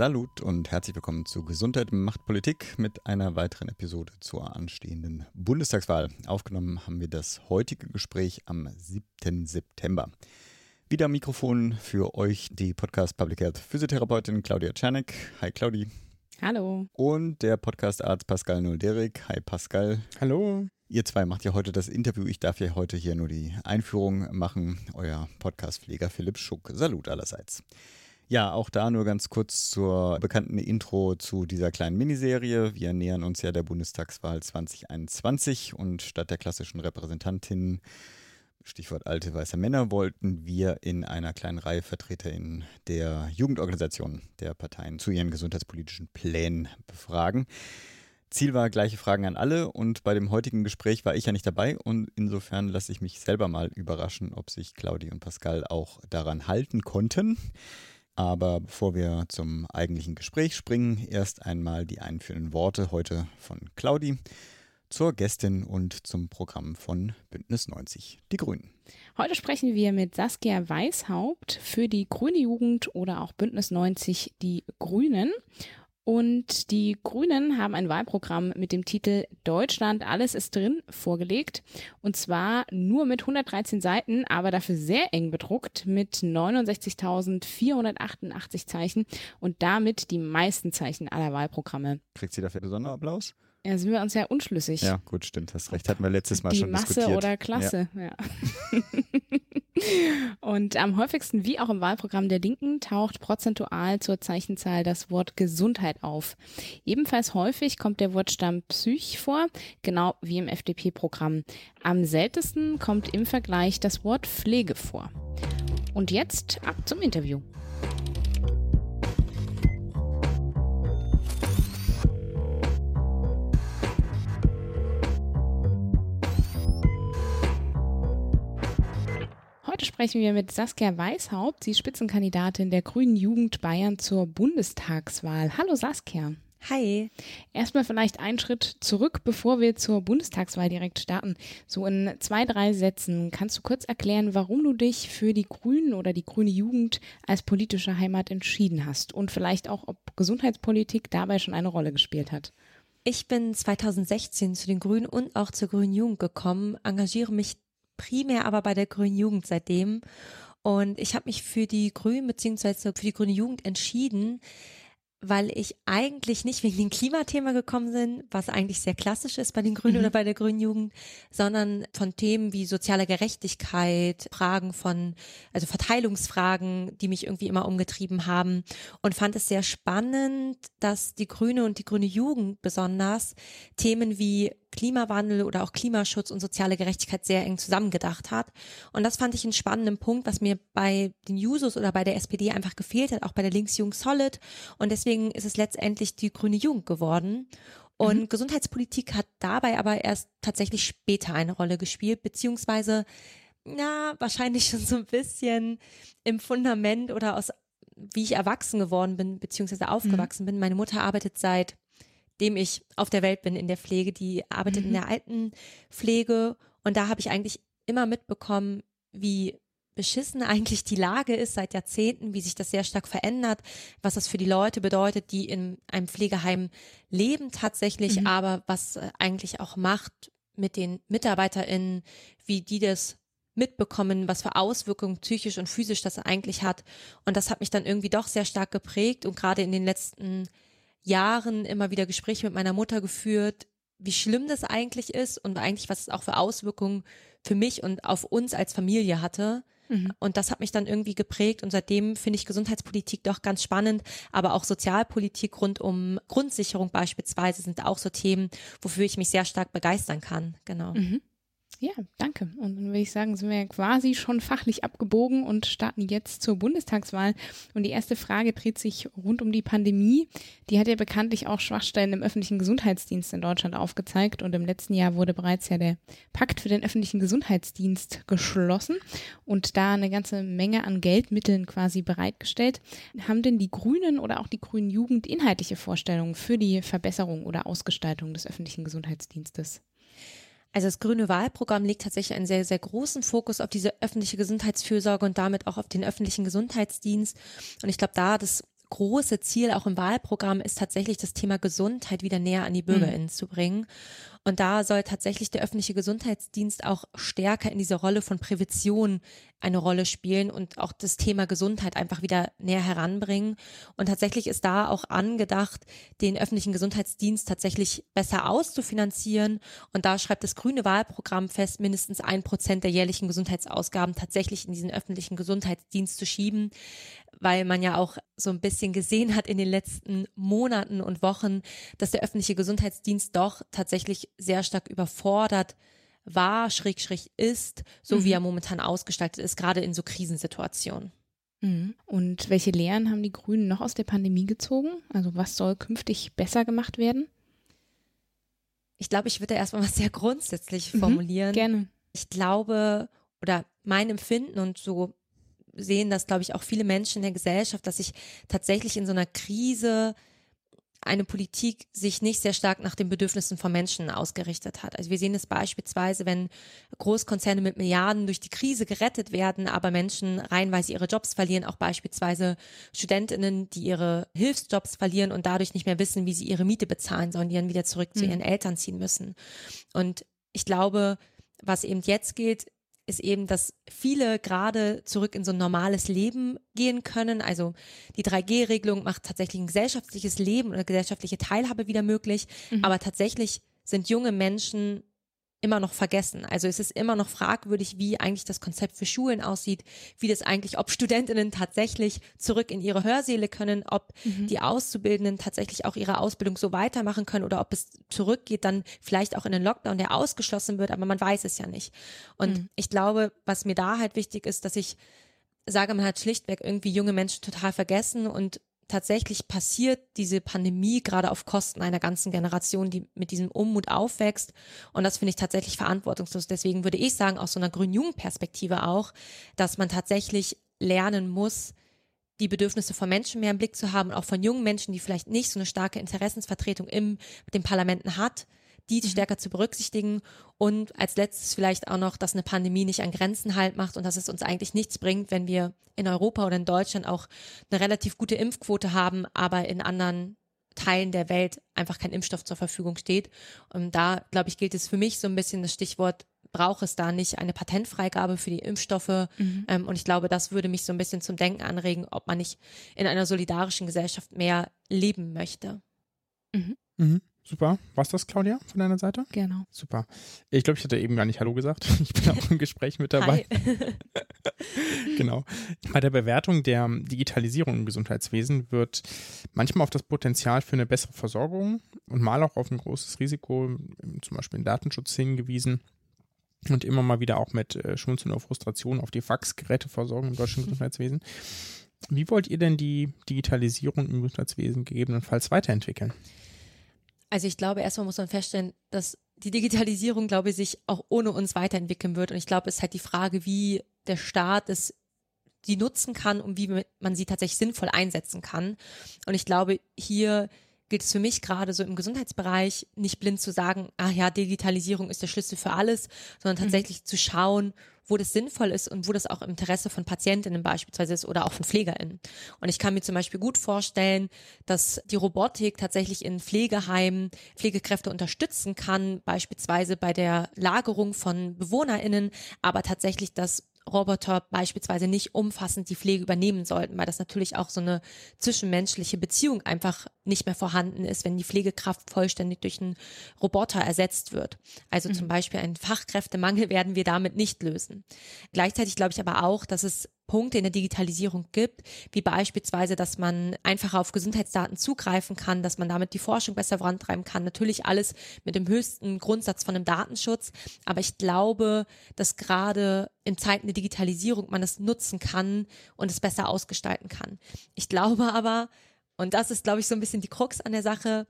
Salut und herzlich willkommen zu Gesundheit macht Politik mit einer weiteren Episode zur anstehenden Bundestagswahl. Aufgenommen haben wir das heutige Gespräch am 7. September. Wieder am Mikrofon für euch die Podcast Public Health Physiotherapeutin Claudia Czernik. Hi Claudi. Hallo. Und der Podcast-Arzt Pascal Nolderik. Hi Pascal. Hallo. Ihr zwei macht ja heute das Interview. Ich darf ja heute hier nur die Einführung machen. Euer Podcast-Pfleger Philipp Schuck. Salut allerseits. Ja, auch da nur ganz kurz zur bekannten Intro zu dieser kleinen Miniserie. Wir nähern uns ja der Bundestagswahl 2021 und statt der klassischen Repräsentantin, Stichwort alte weiße Männer, wollten wir in einer kleinen Reihe Vertreter in der Jugendorganisation der Parteien zu ihren gesundheitspolitischen Plänen befragen. Ziel war gleiche Fragen an alle und bei dem heutigen Gespräch war ich ja nicht dabei und insofern lasse ich mich selber mal überraschen, ob sich Claudi und Pascal auch daran halten konnten. Aber bevor wir zum eigentlichen Gespräch springen, erst einmal die einführenden Worte heute von Claudi zur Gästin und zum Programm von Bündnis 90, die Grünen. Heute sprechen wir mit Saskia Weishaupt für die Grüne Jugend oder auch Bündnis 90, die Grünen. Und die Grünen haben ein Wahlprogramm mit dem Titel Deutschland, alles ist drin vorgelegt. Und zwar nur mit 113 Seiten, aber dafür sehr eng bedruckt mit 69.488 Zeichen und damit die meisten Zeichen aller Wahlprogramme. Kriegt sie dafür besonderen Applaus? Ja, sind wir uns ja unschlüssig. Ja, gut, stimmt, hast recht. Hatten wir letztes Mal die schon Masse diskutiert. oder Klasse, ja. ja. Und am häufigsten, wie auch im Wahlprogramm der Linken, taucht prozentual zur Zeichenzahl das Wort Gesundheit auf. Ebenfalls häufig kommt der Wortstamm Psych vor, genau wie im FDP-Programm. Am seltensten kommt im Vergleich das Wort Pflege vor. Und jetzt ab zum Interview. Heute sprechen wir mit Saskia Weishaupt. Sie ist Spitzenkandidatin der Grünen Jugend Bayern zur Bundestagswahl. Hallo Saskia. Hi. Erstmal vielleicht einen Schritt zurück, bevor wir zur Bundestagswahl direkt starten. So in zwei, drei Sätzen kannst du kurz erklären, warum du dich für die Grünen oder die grüne Jugend als politische Heimat entschieden hast und vielleicht auch, ob Gesundheitspolitik dabei schon eine Rolle gespielt hat. Ich bin 2016 zu den Grünen und auch zur Grünen Jugend gekommen, engagiere mich primär aber bei der Grünen Jugend seitdem. Und ich habe mich für die Grünen beziehungsweise für die Grüne Jugend entschieden, weil ich eigentlich nicht wegen dem Klimathema gekommen bin, was eigentlich sehr klassisch ist bei den Grünen mhm. oder bei der Grünen Jugend, sondern von Themen wie soziale Gerechtigkeit, Fragen von, also Verteilungsfragen, die mich irgendwie immer umgetrieben haben und fand es sehr spannend, dass die Grüne und die Grüne Jugend besonders Themen wie Klimawandel oder auch Klimaschutz und soziale Gerechtigkeit sehr eng zusammengedacht hat. Und das fand ich einen spannenden Punkt, was mir bei den Jusos oder bei der SPD einfach gefehlt hat, auch bei der Linksjugend Solid. Und deswegen ist es letztendlich die grüne Jugend geworden. Und mhm. Gesundheitspolitik hat dabei aber erst tatsächlich später eine Rolle gespielt, beziehungsweise, na, wahrscheinlich schon so ein bisschen im Fundament oder aus, wie ich erwachsen geworden bin, beziehungsweise aufgewachsen mhm. bin. Meine Mutter arbeitet seit dem ich auf der Welt bin in der Pflege, die arbeitet mhm. in der Altenpflege und da habe ich eigentlich immer mitbekommen, wie beschissen eigentlich die Lage ist seit Jahrzehnten, wie sich das sehr stark verändert, was das für die Leute bedeutet, die in einem Pflegeheim leben tatsächlich, mhm. aber was äh, eigentlich auch macht mit den MitarbeiterInnen, wie die das mitbekommen, was für Auswirkungen psychisch und physisch das eigentlich hat. Und das hat mich dann irgendwie doch sehr stark geprägt und gerade in den letzten Jahren immer wieder Gespräche mit meiner Mutter geführt, wie schlimm das eigentlich ist und eigentlich was es auch für Auswirkungen für mich und auf uns als Familie hatte. Mhm. Und das hat mich dann irgendwie geprägt und seitdem finde ich Gesundheitspolitik doch ganz spannend, aber auch Sozialpolitik rund um Grundsicherung beispielsweise sind auch so Themen, wofür ich mich sehr stark begeistern kann. Genau. Mhm. Ja, danke. Und dann würde ich sagen, sind wir quasi schon fachlich abgebogen und starten jetzt zur Bundestagswahl. Und die erste Frage dreht sich rund um die Pandemie. Die hat ja bekanntlich auch Schwachstellen im öffentlichen Gesundheitsdienst in Deutschland aufgezeigt. Und im letzten Jahr wurde bereits ja der Pakt für den öffentlichen Gesundheitsdienst geschlossen und da eine ganze Menge an Geldmitteln quasi bereitgestellt. Haben denn die Grünen oder auch die Grünen Jugend inhaltliche Vorstellungen für die Verbesserung oder Ausgestaltung des öffentlichen Gesundheitsdienstes? Also das grüne Wahlprogramm legt tatsächlich einen sehr, sehr großen Fokus auf diese öffentliche Gesundheitsfürsorge und damit auch auf den öffentlichen Gesundheitsdienst. Und ich glaube, da das große Ziel auch im Wahlprogramm ist tatsächlich das Thema Gesundheit wieder näher an die BürgerInnen mhm. zu bringen. Und da soll tatsächlich der öffentliche Gesundheitsdienst auch stärker in diese Rolle von Prävention eine Rolle spielen und auch das Thema Gesundheit einfach wieder näher heranbringen. Und tatsächlich ist da auch angedacht, den öffentlichen Gesundheitsdienst tatsächlich besser auszufinanzieren. Und da schreibt das grüne Wahlprogramm fest, mindestens ein Prozent der jährlichen Gesundheitsausgaben tatsächlich in diesen öffentlichen Gesundheitsdienst zu schieben weil man ja auch so ein bisschen gesehen hat in den letzten Monaten und Wochen, dass der öffentliche Gesundheitsdienst doch tatsächlich sehr stark überfordert war, schräg, schräg ist, so mhm. wie er momentan ausgestaltet ist, gerade in so Krisensituationen. Mhm. Und welche Lehren haben die Grünen noch aus der Pandemie gezogen? Also was soll künftig besser gemacht werden? Ich glaube, ich würde erstmal was sehr grundsätzlich mhm, formulieren. Mhm, gerne. Ich glaube, oder mein Empfinden und so sehen das, glaube ich, auch viele Menschen in der Gesellschaft, dass sich tatsächlich in so einer Krise eine Politik sich nicht sehr stark nach den Bedürfnissen von Menschen ausgerichtet hat. Also wir sehen es beispielsweise, wenn Großkonzerne mit Milliarden durch die Krise gerettet werden, aber Menschen reihenweise ihre Jobs verlieren, auch beispielsweise Studentinnen, die ihre Hilfsjobs verlieren und dadurch nicht mehr wissen, wie sie ihre Miete bezahlen sollen, die dann wieder zurück zu mhm. ihren Eltern ziehen müssen. Und ich glaube, was eben jetzt gilt, ist eben, dass viele gerade zurück in so ein normales Leben gehen können. Also die 3G-Regelung macht tatsächlich ein gesellschaftliches Leben oder gesellschaftliche Teilhabe wieder möglich. Mhm. Aber tatsächlich sind junge Menschen immer noch vergessen. Also es ist immer noch fragwürdig, wie eigentlich das Konzept für Schulen aussieht, wie das eigentlich, ob Studentinnen tatsächlich zurück in ihre Hörsäle können, ob mhm. die Auszubildenden tatsächlich auch ihre Ausbildung so weitermachen können oder ob es zurückgeht, dann vielleicht auch in den Lockdown, der ausgeschlossen wird, aber man weiß es ja nicht. Und mhm. ich glaube, was mir da halt wichtig ist, dass ich sage, man hat schlichtweg irgendwie junge Menschen total vergessen und tatsächlich passiert diese Pandemie gerade auf Kosten einer ganzen Generation, die mit diesem Unmut aufwächst. Und das finde ich tatsächlich verantwortungslos. Deswegen würde ich sagen, aus so einer Grün-Jung-Perspektive auch, dass man tatsächlich lernen muss, die Bedürfnisse von Menschen mehr im Blick zu haben, auch von jungen Menschen, die vielleicht nicht so eine starke Interessensvertretung im den Parlamenten hat, die mhm. stärker zu berücksichtigen und als letztes vielleicht auch noch, dass eine Pandemie nicht an Grenzen halt macht und dass es uns eigentlich nichts bringt, wenn wir in Europa oder in Deutschland auch eine relativ gute Impfquote haben, aber in anderen Teilen der Welt einfach kein Impfstoff zur Verfügung steht. Und da, glaube ich, gilt es für mich so ein bisschen das Stichwort, braucht es da nicht eine Patentfreigabe für die Impfstoffe? Mhm. Ähm, und ich glaube, das würde mich so ein bisschen zum Denken anregen, ob man nicht in einer solidarischen Gesellschaft mehr leben möchte. Mhm. Mhm. Super. Was das, Claudia, von deiner Seite? Genau. Super. Ich glaube, ich hatte eben gar nicht Hallo gesagt. Ich bin auch im Gespräch mit dabei. genau. Bei der Bewertung der Digitalisierung im Gesundheitswesen wird manchmal auf das Potenzial für eine bessere Versorgung und mal auch auf ein großes Risiko, zum Beispiel in Datenschutz hingewiesen. Und immer mal wieder auch mit äh, Schmunzeln oder Frustration auf die Faxgeräteversorgung im deutschen Gesundheitswesen. Wie wollt ihr denn die Digitalisierung im Gesundheitswesen gegebenenfalls weiterentwickeln? Also ich glaube, erstmal muss man feststellen, dass die Digitalisierung, glaube ich, sich auch ohne uns weiterentwickeln wird. Und ich glaube, es ist halt die Frage, wie der Staat es die nutzen kann und wie man sie tatsächlich sinnvoll einsetzen kann. Und ich glaube, hier gilt es für mich gerade so im Gesundheitsbereich nicht blind zu sagen, ah ja, Digitalisierung ist der Schlüssel für alles, sondern mhm. tatsächlich mhm. zu schauen, wo das sinnvoll ist und wo das auch im Interesse von Patientinnen beispielsweise ist oder auch von PflegerInnen. Und ich kann mir zum Beispiel gut vorstellen, dass die Robotik tatsächlich in Pflegeheimen Pflegekräfte unterstützen kann, beispielsweise bei der Lagerung von BewohnerInnen, aber tatsächlich das Roboter beispielsweise nicht umfassend die Pflege übernehmen sollten, weil das natürlich auch so eine zwischenmenschliche Beziehung einfach nicht mehr vorhanden ist, wenn die Pflegekraft vollständig durch einen Roboter ersetzt wird. Also mhm. zum Beispiel einen Fachkräftemangel werden wir damit nicht lösen. Gleichzeitig glaube ich aber auch, dass es Punkte in der Digitalisierung gibt, wie beispielsweise, dass man einfacher auf Gesundheitsdaten zugreifen kann, dass man damit die Forschung besser vorantreiben kann. Natürlich alles mit dem höchsten Grundsatz von einem Datenschutz. Aber ich glaube, dass gerade in Zeiten der Digitalisierung man es nutzen kann und es besser ausgestalten kann. Ich glaube aber, und das ist, glaube ich, so ein bisschen die Krux an der Sache,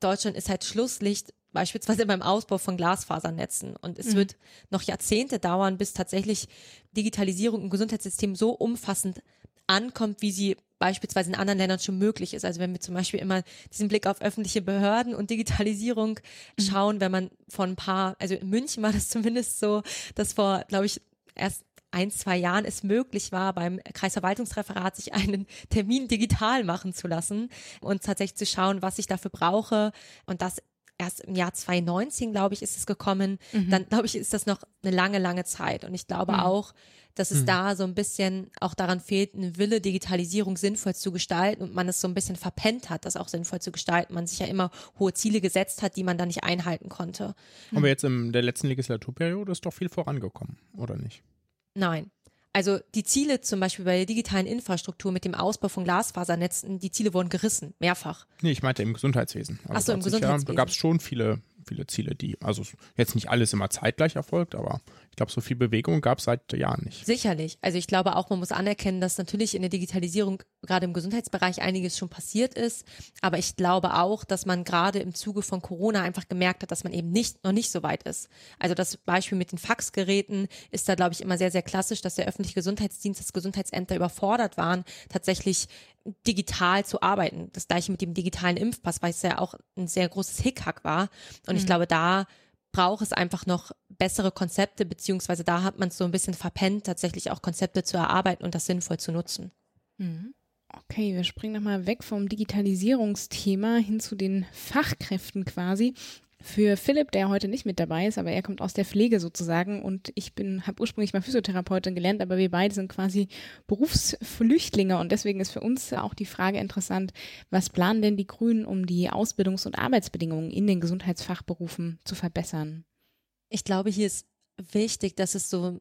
Deutschland ist halt Schlusslicht beispielsweise beim Ausbau von Glasfasernetzen. Und es mhm. wird noch Jahrzehnte dauern, bis tatsächlich Digitalisierung im Gesundheitssystem so umfassend ankommt, wie sie beispielsweise in anderen Ländern schon möglich ist. Also wenn wir zum Beispiel immer diesen Blick auf öffentliche Behörden und Digitalisierung mhm. schauen, wenn man von ein paar, also in München war das zumindest so, dass vor, glaube ich, erst ein, zwei Jahren es möglich war, beim Kreisverwaltungsreferat sich einen Termin digital machen zu lassen und tatsächlich zu schauen, was ich dafür brauche und das erst im Jahr 2019, glaube ich, ist es gekommen. Mhm. Dann, glaube ich, ist das noch eine lange, lange Zeit. Und ich glaube mhm. auch, dass es mhm. da so ein bisschen auch daran fehlt, eine Wille, Digitalisierung sinnvoll zu gestalten und man es so ein bisschen verpennt hat, das auch sinnvoll zu gestalten. Man sich ja immer hohe Ziele gesetzt hat, die man dann nicht einhalten konnte. Aber jetzt in der letzten Legislaturperiode ist doch viel vorangekommen, oder nicht? Nein. Also die Ziele zum Beispiel bei der digitalen Infrastruktur mit dem Ausbau von Glasfasernetzen, die Ziele wurden gerissen, mehrfach. Nee, ich meinte im Gesundheitswesen. Also Achso, im Gesundheitswesen. Ja, da gab es schon viele viele Ziele, die, also jetzt nicht alles immer zeitgleich erfolgt, aber glaube, so viel Bewegung gab es seit Jahren nicht. Sicherlich. Also ich glaube auch, man muss anerkennen, dass natürlich in der Digitalisierung gerade im Gesundheitsbereich einiges schon passiert ist. Aber ich glaube auch, dass man gerade im Zuge von Corona einfach gemerkt hat, dass man eben nicht, noch nicht so weit ist. Also das Beispiel mit den Faxgeräten ist da, glaube ich, immer sehr, sehr klassisch, dass der öffentliche Gesundheitsdienst, das Gesundheitsämter überfordert waren, tatsächlich digital zu arbeiten. Das gleiche mit dem digitalen Impfpass, weil es ja auch ein sehr großes Hickhack war. Und mhm. ich glaube, da braucht es einfach noch bessere Konzepte, beziehungsweise da hat man es so ein bisschen verpennt, tatsächlich auch Konzepte zu erarbeiten und das sinnvoll zu nutzen. Mhm. Okay, wir springen nochmal weg vom Digitalisierungsthema hin zu den Fachkräften quasi für Philipp, der heute nicht mit dabei ist, aber er kommt aus der Pflege sozusagen und ich bin, habe ursprünglich mal Physiotherapeutin gelernt, aber wir beide sind quasi Berufsflüchtlinge und deswegen ist für uns auch die Frage interessant, was planen denn die Grünen, um die Ausbildungs- und Arbeitsbedingungen in den Gesundheitsfachberufen zu verbessern? Ich glaube, hier ist wichtig, dass es so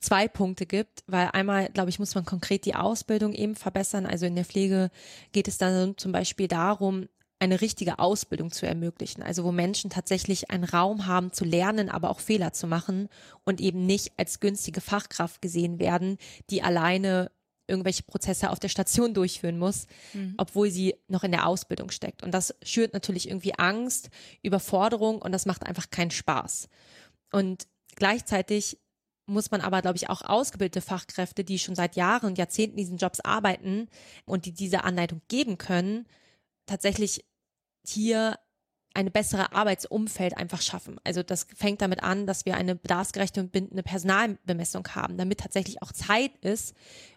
zwei Punkte gibt, weil einmal, glaube ich, muss man konkret die Ausbildung eben verbessern. Also in der Pflege geht es dann zum Beispiel darum, eine richtige Ausbildung zu ermöglichen. Also wo Menschen tatsächlich einen Raum haben zu lernen, aber auch Fehler zu machen und eben nicht als günstige Fachkraft gesehen werden, die alleine irgendwelche Prozesse auf der Station durchführen muss, mhm. obwohl sie noch in der Ausbildung steckt. Und das schürt natürlich irgendwie Angst, Überforderung und das macht einfach keinen Spaß. Und gleichzeitig muss man aber, glaube ich, auch ausgebildete Fachkräfte, die schon seit Jahren und Jahrzehnten diesen Jobs arbeiten und die diese Anleitung geben können, tatsächlich hier eine bessere Arbeitsumfeld einfach schaffen. Also das fängt damit an, dass wir eine bedarfsgerechte und bindende Personalbemessung haben, damit tatsächlich auch Zeit ist,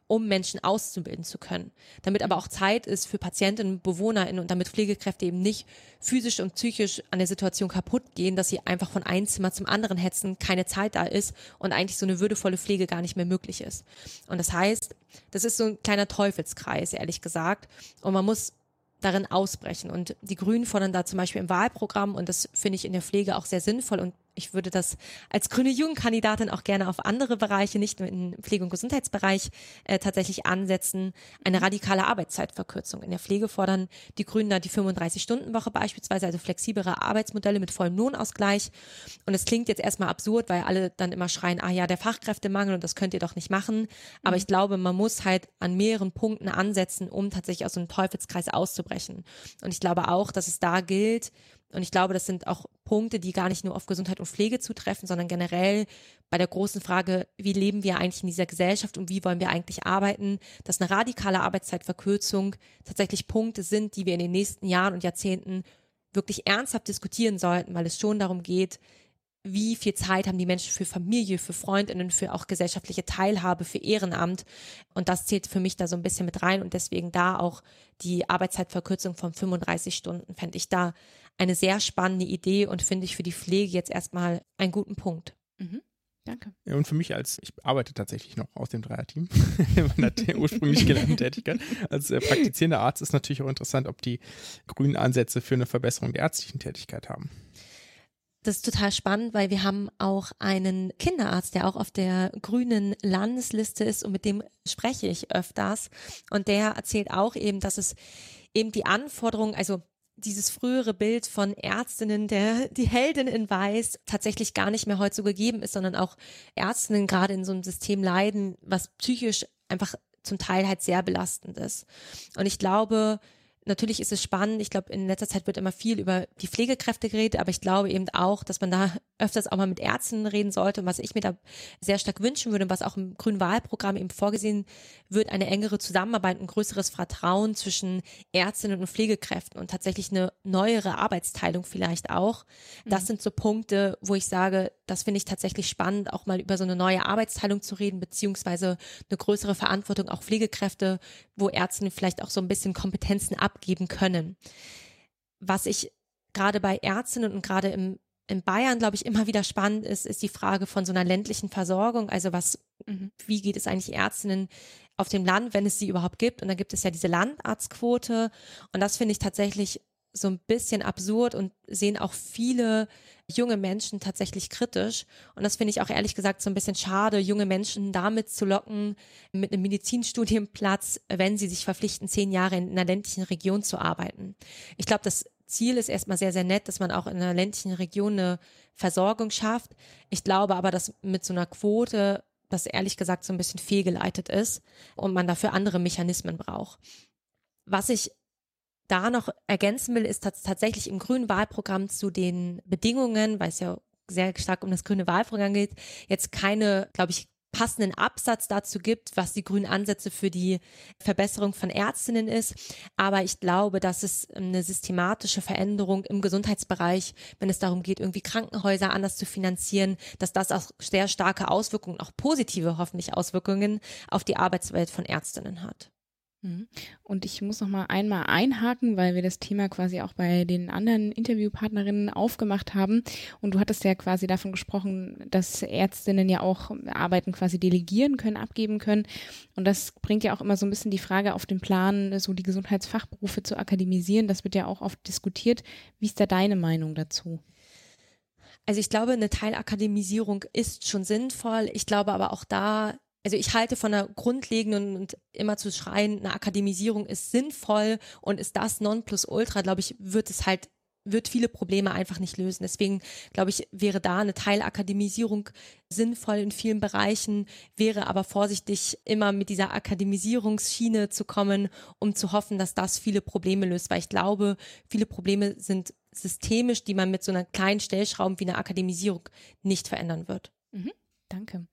um Menschen auszubilden zu können. Damit aber auch Zeit ist für Patientinnen und BewohnerInnen und damit Pflegekräfte eben nicht physisch und psychisch an der Situation kaputt gehen, dass sie einfach von einem Zimmer zum anderen hetzen, keine Zeit da ist und eigentlich so eine würdevolle Pflege gar nicht mehr möglich ist. Und das heißt, das ist so ein kleiner Teufelskreis, ehrlich gesagt. Und man muss darin ausbrechen. Und die Grünen fordern da zum Beispiel im Wahlprogramm, und das finde ich in der Pflege auch sehr sinnvoll und ich würde das als grüne Jugendkandidatin auch gerne auf andere Bereiche, nicht nur im Pflege- und Gesundheitsbereich, äh, tatsächlich ansetzen. Eine radikale Arbeitszeitverkürzung. In der Pflege fordern die Grünen da die 35-Stunden-Woche beispielsweise, also flexiblere Arbeitsmodelle mit vollem Lohnausgleich. Und es klingt jetzt erstmal absurd, weil alle dann immer schreien, ah ja, der Fachkräftemangel und das könnt ihr doch nicht machen. Aber mhm. ich glaube, man muss halt an mehreren Punkten ansetzen, um tatsächlich aus so einem Teufelskreis auszubrechen. Und ich glaube auch, dass es da gilt, und ich glaube, das sind auch Punkte, die gar nicht nur auf Gesundheit und Pflege zutreffen, sondern generell bei der großen Frage, wie leben wir eigentlich in dieser Gesellschaft und wie wollen wir eigentlich arbeiten, dass eine radikale Arbeitszeitverkürzung tatsächlich Punkte sind, die wir in den nächsten Jahren und Jahrzehnten wirklich ernsthaft diskutieren sollten, weil es schon darum geht, wie viel Zeit haben die Menschen für Familie, für Freundinnen, für auch gesellschaftliche Teilhabe, für Ehrenamt. Und das zählt für mich da so ein bisschen mit rein. Und deswegen da auch die Arbeitszeitverkürzung von 35 Stunden fände ich da eine sehr spannende Idee und finde ich für die Pflege jetzt erstmal einen guten Punkt. Mhm. Danke. Ja, und für mich als, ich arbeite tatsächlich noch aus dem Dreierteam, meiner ursprünglich gelernten Tätigkeit. Als äh, praktizierender Arzt ist natürlich auch interessant, ob die grünen Ansätze für eine Verbesserung der ärztlichen Tätigkeit haben. das ist total spannend, weil wir haben auch einen Kinderarzt, der auch auf der grünen Landesliste ist und mit dem spreche ich öfters. Und der erzählt auch eben, dass es eben die Anforderungen, also dieses frühere Bild von Ärztinnen, der die Heldin in Weiß tatsächlich gar nicht mehr heute so gegeben ist, sondern auch Ärztinnen gerade in so einem System leiden, was psychisch einfach zum Teil halt sehr belastend ist. Und ich glaube, natürlich ist es spannend. Ich glaube, in letzter Zeit wird immer viel über die Pflegekräfte geredet, aber ich glaube eben auch, dass man da öfters auch mal mit Ärzten reden sollte. Und was ich mir da sehr stark wünschen würde und was auch im grünen Wahlprogramm eben vorgesehen wird, eine engere Zusammenarbeit, ein größeres Vertrauen zwischen Ärztinnen und Pflegekräften und tatsächlich eine neuere Arbeitsteilung vielleicht auch. Das mhm. sind so Punkte, wo ich sage, das finde ich tatsächlich spannend, auch mal über so eine neue Arbeitsteilung zu reden, beziehungsweise eine größere Verantwortung auch Pflegekräfte, wo Ärzte vielleicht auch so ein bisschen Kompetenzen abgeben können. Was ich gerade bei Ärztinnen und gerade im in Bayern, glaube ich, immer wieder spannend ist, ist die Frage von so einer ländlichen Versorgung. Also was, mhm. wie geht es eigentlich Ärztinnen auf dem Land, wenn es sie überhaupt gibt? Und da gibt es ja diese Landarztquote. Und das finde ich tatsächlich so ein bisschen absurd und sehen auch viele junge Menschen tatsächlich kritisch. Und das finde ich auch ehrlich gesagt so ein bisschen schade, junge Menschen damit zu locken, mit einem Medizinstudienplatz, wenn sie sich verpflichten, zehn Jahre in einer ländlichen Region zu arbeiten. Ich glaube, das Ziel ist erstmal sehr, sehr nett, dass man auch in einer ländlichen Region eine Versorgung schafft. Ich glaube aber, dass mit so einer Quote das ehrlich gesagt so ein bisschen fehlgeleitet ist und man dafür andere Mechanismen braucht. Was ich da noch ergänzen will, ist tatsächlich im grünen Wahlprogramm zu den Bedingungen, weil es ja sehr stark um das grüne Wahlprogramm geht, jetzt keine, glaube ich, passenden Absatz dazu gibt, was die grünen Ansätze für die Verbesserung von Ärztinnen ist. Aber ich glaube, dass es eine systematische Veränderung im Gesundheitsbereich, wenn es darum geht, irgendwie Krankenhäuser anders zu finanzieren, dass das auch sehr starke Auswirkungen, auch positive hoffentlich Auswirkungen auf die Arbeitswelt von Ärztinnen hat. Mhm. Und ich muss noch mal einmal einhaken, weil wir das Thema quasi auch bei den anderen Interviewpartnerinnen aufgemacht haben. Und du hattest ja quasi davon gesprochen, dass Ärztinnen ja auch Arbeiten quasi delegieren können, abgeben können. Und das bringt ja auch immer so ein bisschen die Frage auf den Plan, so die Gesundheitsfachberufe zu akademisieren. Das wird ja auch oft diskutiert. Wie ist da deine Meinung dazu? Also ich glaube, eine Teilakademisierung ist schon sinnvoll. Ich glaube aber auch da also ich halte von einer grundlegenden und immer zu schreien, eine Akademisierung ist sinnvoll und ist das Nonplusultra, glaube ich, wird es halt wird viele Probleme einfach nicht lösen. Deswegen glaube ich, wäre da eine Teilakademisierung sinnvoll in vielen Bereichen, wäre aber vorsichtig, immer mit dieser Akademisierungsschiene zu kommen, um zu hoffen, dass das viele Probleme löst, weil ich glaube, viele Probleme sind systemisch, die man mit so einer kleinen Stellschraube wie einer Akademisierung nicht verändern wird. Mhm, danke.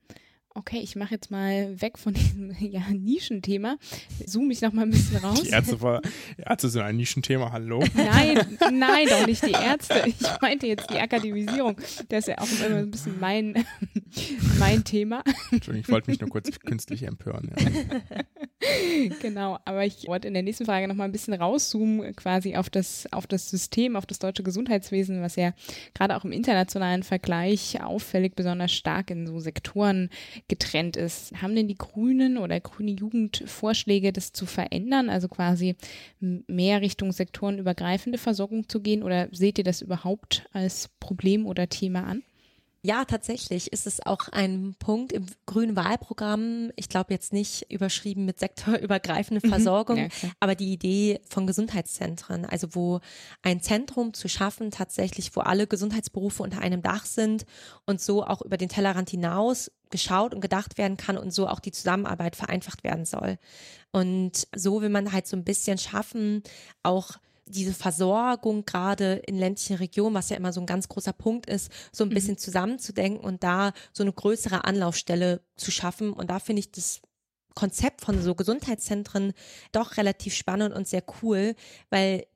Okay, ich mache jetzt mal weg von diesem ja, Nischenthema, zoome ich noch mal ein bisschen raus. Die Ärzte, war, Ärzte sind ein Nischenthema, hallo? Nein, nein, doch nicht die Ärzte. Ich meinte jetzt die Akademisierung. Das ist ja auch immer ein bisschen mein, mein Thema. Entschuldigung, ich wollte mich nur kurz künstlich empören. Ja. Genau, aber ich wollte in der nächsten Frage noch mal ein bisschen rauszoomen, quasi auf das, auf das System, auf das deutsche Gesundheitswesen, was ja gerade auch im internationalen Vergleich auffällig besonders stark in so Sektoren getrennt ist. Haben denn die Grünen oder Grüne Jugend Vorschläge, das zu verändern, also quasi mehr Richtung sektorenübergreifende Versorgung zu gehen oder seht ihr das überhaupt als Problem oder Thema an? Ja, tatsächlich ist es auch ein Punkt im grünen Wahlprogramm. Ich glaube jetzt nicht überschrieben mit sektorübergreifende mhm. Versorgung, ja, aber die Idee von Gesundheitszentren, also wo ein Zentrum zu schaffen, tatsächlich, wo alle Gesundheitsberufe unter einem Dach sind und so auch über den Tellerrand hinaus geschaut und gedacht werden kann und so auch die Zusammenarbeit vereinfacht werden soll. Und so will man halt so ein bisschen schaffen, auch diese Versorgung gerade in ländlichen Regionen, was ja immer so ein ganz großer Punkt ist, so ein mhm. bisschen zusammenzudenken und da so eine größere Anlaufstelle zu schaffen. Und da finde ich das Konzept von so Gesundheitszentren doch relativ spannend und sehr cool, weil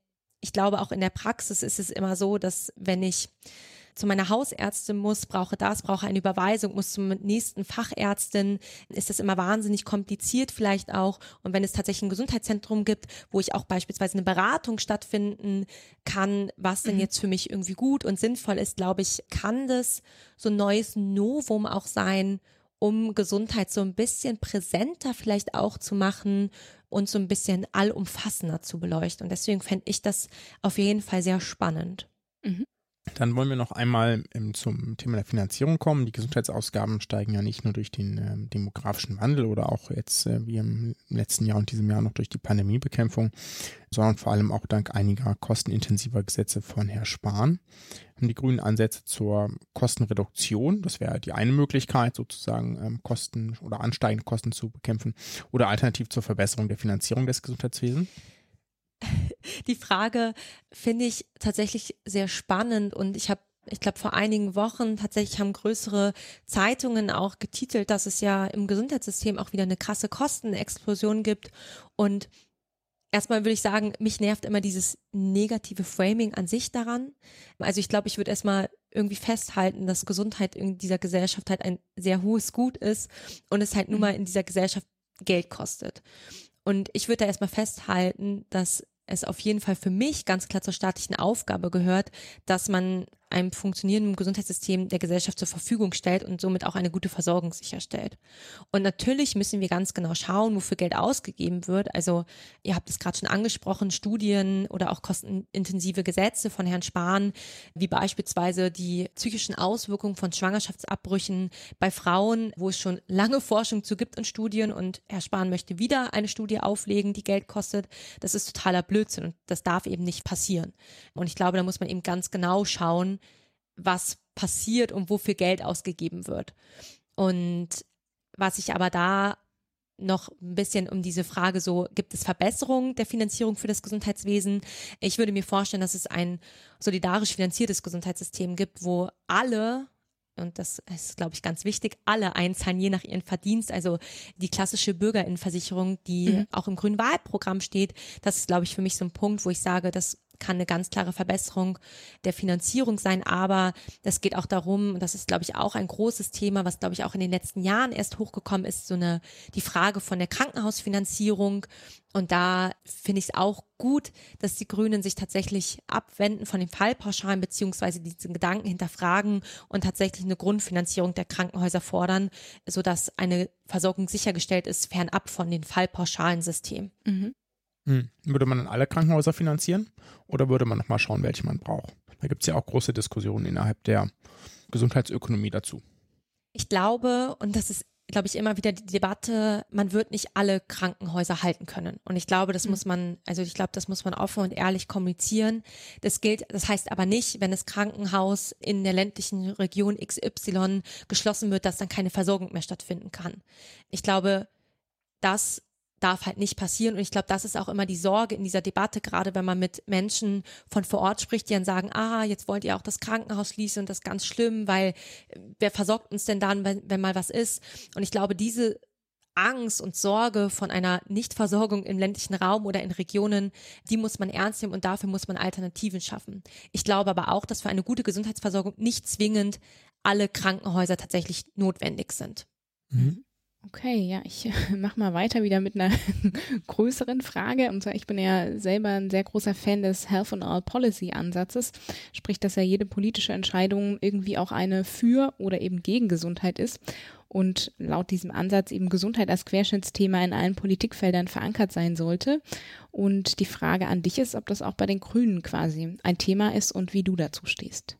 ich glaube, auch in der Praxis ist es immer so, dass wenn ich zu meiner Hausärztin muss, brauche das, brauche eine Überweisung, muss zum nächsten Fachärztin, ist das immer wahnsinnig kompliziert vielleicht auch. Und wenn es tatsächlich ein Gesundheitszentrum gibt, wo ich auch beispielsweise eine Beratung stattfinden kann, was denn mhm. jetzt für mich irgendwie gut und sinnvoll ist, glaube ich, kann das so ein neues Novum auch sein, um Gesundheit so ein bisschen präsenter vielleicht auch zu machen und so ein bisschen allumfassender zu beleuchten. Und deswegen fände ich das auf jeden Fall sehr spannend. Mhm. Dann wollen wir noch einmal ähm, zum Thema der Finanzierung kommen. Die Gesundheitsausgaben steigen ja nicht nur durch den ähm, demografischen Wandel oder auch jetzt äh, wie im letzten Jahr und diesem Jahr noch durch die Pandemiebekämpfung, sondern vor allem auch dank einiger kostenintensiver Gesetze von Herrn Spahn. Haben die Grünen Ansätze zur Kostenreduktion, das wäre die eine Möglichkeit, sozusagen ähm, Kosten oder ansteigende Kosten zu bekämpfen, oder alternativ zur Verbesserung der Finanzierung des Gesundheitswesens? Die Frage finde ich tatsächlich sehr spannend und ich habe ich glaube, vor einigen Wochen tatsächlich haben größere Zeitungen auch getitelt, dass es ja im Gesundheitssystem auch wieder eine krasse Kostenexplosion gibt. Und erstmal würde ich sagen, mich nervt immer dieses negative Framing an sich daran. Also ich glaube, ich würde erstmal irgendwie festhalten, dass Gesundheit in dieser Gesellschaft halt ein sehr hohes Gut ist und es halt nun mal in dieser Gesellschaft Geld kostet. Und ich würde da erstmal festhalten, dass es auf jeden Fall für mich ganz klar zur staatlichen Aufgabe gehört, dass man einem funktionierenden Gesundheitssystem der Gesellschaft zur Verfügung stellt und somit auch eine gute Versorgung sicherstellt. Und natürlich müssen wir ganz genau schauen, wofür Geld ausgegeben wird. Also ihr habt es gerade schon angesprochen, Studien oder auch kostenintensive Gesetze von Herrn Spahn, wie beispielsweise die psychischen Auswirkungen von Schwangerschaftsabbrüchen bei Frauen, wo es schon lange Forschung zu gibt und Studien und Herr Spahn möchte wieder eine Studie auflegen, die Geld kostet. Das ist totaler Blödsinn und das darf eben nicht passieren. Und ich glaube, da muss man eben ganz genau schauen, was passiert und wofür Geld ausgegeben wird. Und was ich aber da noch ein bisschen um diese Frage so, gibt es Verbesserungen der Finanzierung für das Gesundheitswesen? Ich würde mir vorstellen, dass es ein solidarisch finanziertes Gesundheitssystem gibt, wo alle und das ist, glaube ich, ganz wichtig, alle einzahlen, je nach ihren Verdienst. Also die klassische Bürgerinnenversicherung, die mhm. auch im grünen Wahlprogramm steht, das ist, glaube ich, für mich so ein Punkt, wo ich sage, das kann eine ganz klare Verbesserung der Finanzierung sein, aber das geht auch darum, und das ist, glaube ich, auch ein großes Thema, was, glaube ich, auch in den letzten Jahren erst hochgekommen ist, so eine, die Frage von der Krankenhausfinanzierung. Und da finde ich es auch gut, dass die Grünen sich tatsächlich abwenden von den Fallpauschalen beziehungsweise diesen Gedanken hinterfragen und tatsächlich eine Grundfinanzierung der Krankenhäuser fordern, sodass eine Versorgung sichergestellt ist, fernab von den Fallpauschalensystemen. Mhm. Hm. Würde man dann alle Krankenhäuser finanzieren oder würde man nochmal schauen, welche man braucht? Da gibt es ja auch große Diskussionen innerhalb der Gesundheitsökonomie dazu. Ich glaube, und das ist, glaube ich, immer wieder die Debatte, man wird nicht alle Krankenhäuser halten können. Und ich glaube, das mhm. muss man, also ich glaube, das muss man offen und ehrlich kommunizieren. Das gilt, das heißt aber nicht, wenn das Krankenhaus in der ländlichen Region XY geschlossen wird, dass dann keine Versorgung mehr stattfinden kann. Ich glaube, das darf halt nicht passieren. Und ich glaube, das ist auch immer die Sorge in dieser Debatte, gerade wenn man mit Menschen von vor Ort spricht, die dann sagen, ah, jetzt wollt ihr auch das Krankenhaus schließen und das ist ganz schlimm, weil äh, wer versorgt uns denn dann, wenn, wenn mal was ist? Und ich glaube, diese Angst und Sorge von einer Nichtversorgung im ländlichen Raum oder in Regionen, die muss man ernst nehmen und dafür muss man Alternativen schaffen. Ich glaube aber auch, dass für eine gute Gesundheitsversorgung nicht zwingend alle Krankenhäuser tatsächlich notwendig sind. Mhm. Okay, ja, ich mache mal weiter wieder mit einer größeren Frage. Und zwar, ich bin ja selber ein sehr großer Fan des Health and All Policy Ansatzes. Sprich, dass ja jede politische Entscheidung irgendwie auch eine für oder eben gegen Gesundheit ist. Und laut diesem Ansatz eben Gesundheit als Querschnittsthema in allen Politikfeldern verankert sein sollte. Und die Frage an dich ist, ob das auch bei den Grünen quasi ein Thema ist und wie du dazu stehst.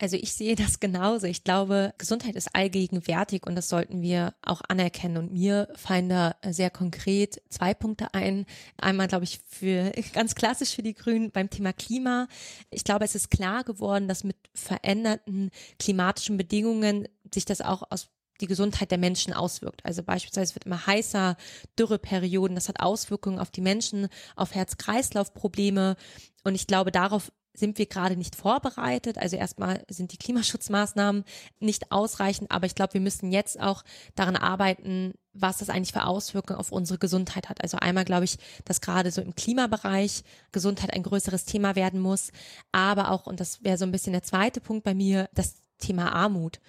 Also ich sehe das genauso. Ich glaube, Gesundheit ist allgegenwärtig und das sollten wir auch anerkennen. Und mir fallen da sehr konkret zwei Punkte ein. Einmal, glaube ich, für ganz klassisch für die Grünen beim Thema Klima. Ich glaube, es ist klar geworden, dass mit veränderten klimatischen Bedingungen sich das auch aus die Gesundheit der Menschen auswirkt. Also beispielsweise wird immer heißer, Dürreperioden, das hat Auswirkungen auf die Menschen, auf Herz-Kreislauf-Probleme. Und ich glaube, darauf sind wir gerade nicht vorbereitet. Also erstmal sind die Klimaschutzmaßnahmen nicht ausreichend, aber ich glaube, wir müssen jetzt auch daran arbeiten, was das eigentlich für Auswirkungen auf unsere Gesundheit hat. Also einmal glaube ich, dass gerade so im Klimabereich Gesundheit ein größeres Thema werden muss, aber auch, und das wäre so ein bisschen der zweite Punkt bei mir, das Thema Armut.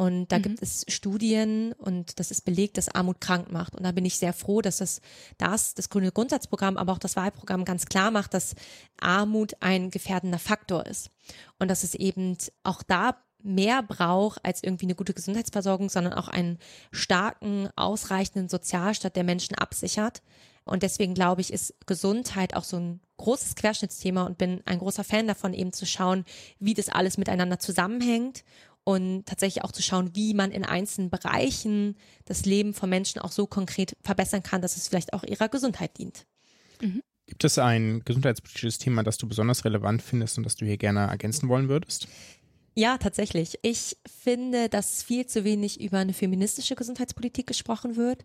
Und da mhm. gibt es Studien und das ist belegt, dass Armut krank macht. Und da bin ich sehr froh, dass das, das, das grüne Grundsatzprogramm, aber auch das Wahlprogramm ganz klar macht, dass Armut ein gefährdender Faktor ist. Und dass es eben auch da mehr braucht als irgendwie eine gute Gesundheitsversorgung, sondern auch einen starken, ausreichenden Sozialstaat, der Menschen absichert. Und deswegen glaube ich, ist Gesundheit auch so ein großes Querschnittsthema und bin ein großer Fan davon, eben zu schauen, wie das alles miteinander zusammenhängt und tatsächlich auch zu schauen, wie man in einzelnen Bereichen das Leben von Menschen auch so konkret verbessern kann, dass es vielleicht auch ihrer Gesundheit dient. Mhm. Gibt es ein gesundheitspolitisches Thema, das du besonders relevant findest und das du hier gerne ergänzen wollen würdest? Ja, tatsächlich. Ich finde, dass viel zu wenig über eine feministische Gesundheitspolitik gesprochen wird.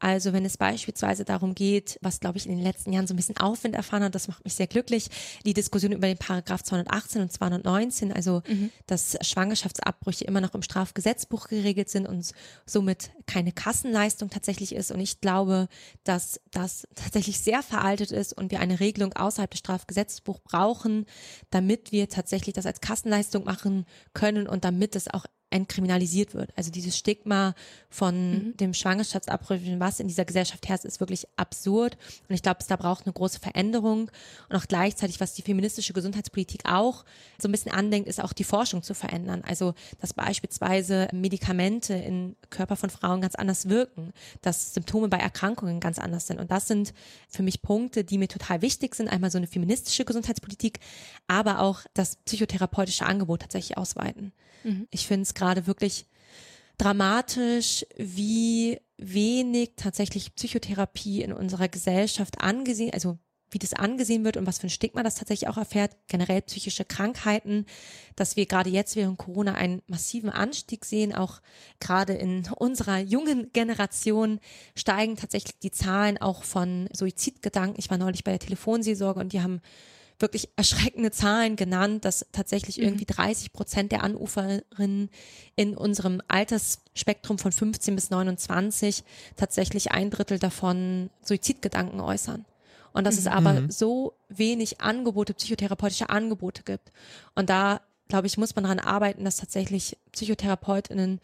Also wenn es beispielsweise darum geht, was glaube ich in den letzten Jahren so ein bisschen Aufwind erfahren hat, das macht mich sehr glücklich, die Diskussion über den Paragraph 218 und 219, also mhm. dass Schwangerschaftsabbrüche immer noch im Strafgesetzbuch geregelt sind und somit keine Kassenleistung tatsächlich ist. Und ich glaube, dass das tatsächlich sehr veraltet ist und wir eine Regelung außerhalb des Strafgesetzbuchs brauchen, damit wir tatsächlich das als Kassenleistung machen können und damit es auch entkriminalisiert wird. Also dieses Stigma von mhm. dem Schwangerschaftsabbruch, was in dieser Gesellschaft herrscht, ist wirklich absurd. Und ich glaube, es da braucht eine große Veränderung. Und auch gleichzeitig, was die feministische Gesundheitspolitik auch so ein bisschen andenkt, ist auch die Forschung zu verändern. Also, dass beispielsweise Medikamente im Körper von Frauen ganz anders wirken, dass Symptome bei Erkrankungen ganz anders sind. Und das sind für mich Punkte, die mir total wichtig sind. Einmal so eine feministische Gesundheitspolitik, aber auch das psychotherapeutische Angebot tatsächlich ausweiten. Mhm. Ich finde es gerade wirklich dramatisch, wie wenig tatsächlich Psychotherapie in unserer Gesellschaft angesehen, also wie das angesehen wird und was für ein Stigma das tatsächlich auch erfährt, generell psychische Krankheiten, dass wir gerade jetzt während Corona einen massiven Anstieg sehen, auch gerade in unserer jungen Generation steigen tatsächlich die Zahlen auch von Suizidgedanken. Ich war neulich bei der Telefonseelsorge und die haben wirklich erschreckende Zahlen genannt, dass tatsächlich mhm. irgendwie 30 Prozent der Anruferinnen in unserem Altersspektrum von 15 bis 29 tatsächlich ein Drittel davon Suizidgedanken äußern. Und dass mhm. es aber mhm. so wenig Angebote, psychotherapeutische Angebote gibt. Und da glaube ich, muss man daran arbeiten, dass tatsächlich PsychotherapeutInnen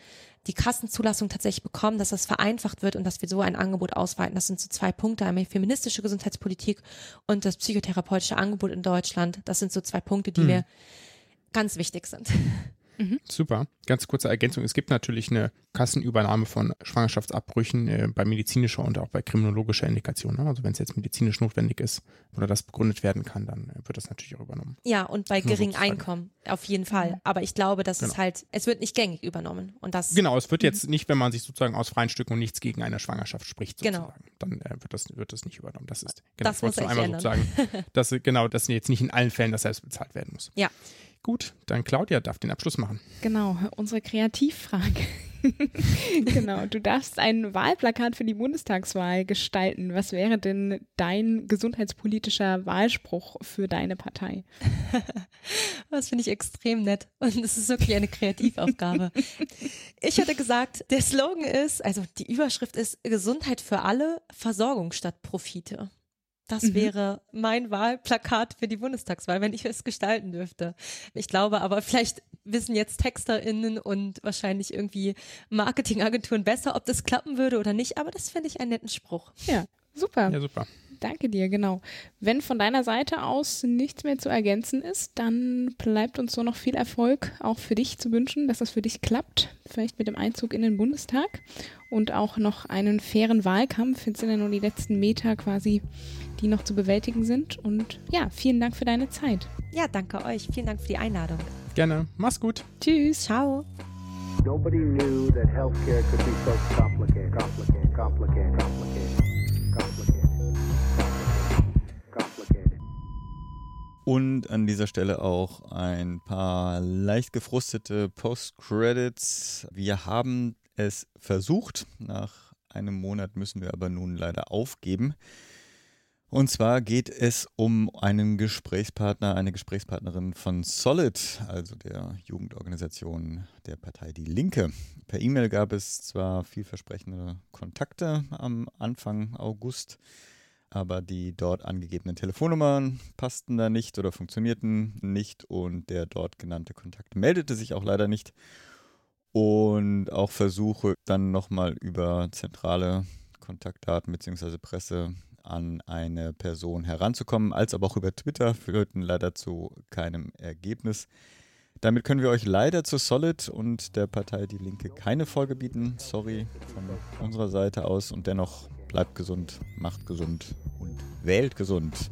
die Kassenzulassung tatsächlich bekommen, dass das vereinfacht wird und dass wir so ein Angebot ausweiten. Das sind so zwei Punkte, einmal die feministische Gesundheitspolitik und das psychotherapeutische Angebot in Deutschland. Das sind so zwei Punkte, die hm. mir ganz wichtig sind. Mhm. Super. Ganz kurze Ergänzung. Es gibt natürlich eine Kassenübernahme von Schwangerschaftsabbrüchen äh, bei medizinischer und auch bei kriminologischer Indikation. Ne? Also wenn es jetzt medizinisch notwendig ist oder das begründet werden kann, dann äh, wird das natürlich auch übernommen. Ja, und bei geringem Einkommen auf jeden Fall. Mhm. Aber ich glaube, dass genau. es halt, es wird nicht gängig übernommen. Und das, genau, es wird jetzt nicht, wenn man sich sozusagen aus freien Stücken und nichts gegen eine Schwangerschaft spricht, genau. sozusagen. Genau. Dann äh, wird, das, wird das nicht übernommen. Das ist, genau, das muss einmal ändern. sozusagen, dass, genau, dass jetzt nicht in allen Fällen das selbst bezahlt werden muss. Ja. Gut, dann Claudia darf den Abschluss machen. Genau, unsere Kreativfrage. genau, du darfst ein Wahlplakat für die Bundestagswahl gestalten. Was wäre denn dein gesundheitspolitischer Wahlspruch für deine Partei? Das finde ich extrem nett und es ist wirklich eine Kreativaufgabe. ich hätte gesagt, der Slogan ist, also die Überschrift ist Gesundheit für alle, Versorgung statt Profite. Das mhm. wäre mein Wahlplakat für die Bundestagswahl, wenn ich es gestalten dürfte. Ich glaube aber, vielleicht wissen jetzt TexterInnen und wahrscheinlich irgendwie Marketingagenturen besser, ob das klappen würde oder nicht, aber das finde ich einen netten Spruch. Ja, super. Ja, super. Danke dir, genau. Wenn von deiner Seite aus nichts mehr zu ergänzen ist, dann bleibt uns so noch viel Erfolg auch für dich zu wünschen, dass das für dich klappt, vielleicht mit dem Einzug in den Bundestag und auch noch einen fairen Wahlkampf. Jetzt sind ja nur die letzten Meter quasi, die noch zu bewältigen sind. Und ja, vielen Dank für deine Zeit. Ja, danke euch. Vielen Dank für die Einladung. Gerne. Mach's gut. Tschüss. Ciao. Nobody knew that healthcare could be so complicated, complicated, complicated, complicated. Und an dieser Stelle auch ein paar leicht gefrustete Post-Credits. Wir haben es versucht. Nach einem Monat müssen wir aber nun leider aufgeben. Und zwar geht es um einen Gesprächspartner, eine Gesprächspartnerin von Solid, also der Jugendorganisation der Partei Die Linke. Per E-Mail gab es zwar vielversprechende Kontakte am Anfang August, aber die dort angegebenen Telefonnummern passten da nicht oder funktionierten nicht und der dort genannte Kontakt meldete sich auch leider nicht. Und auch Versuche dann nochmal über zentrale Kontaktdaten bzw. Presse an eine Person heranzukommen, als aber auch über Twitter führten leider zu keinem Ergebnis. Damit können wir euch leider zu Solid und der Partei Die Linke keine Folge bieten. Sorry von unserer Seite aus und dennoch bleibt gesund, macht gesund und wählt gesund.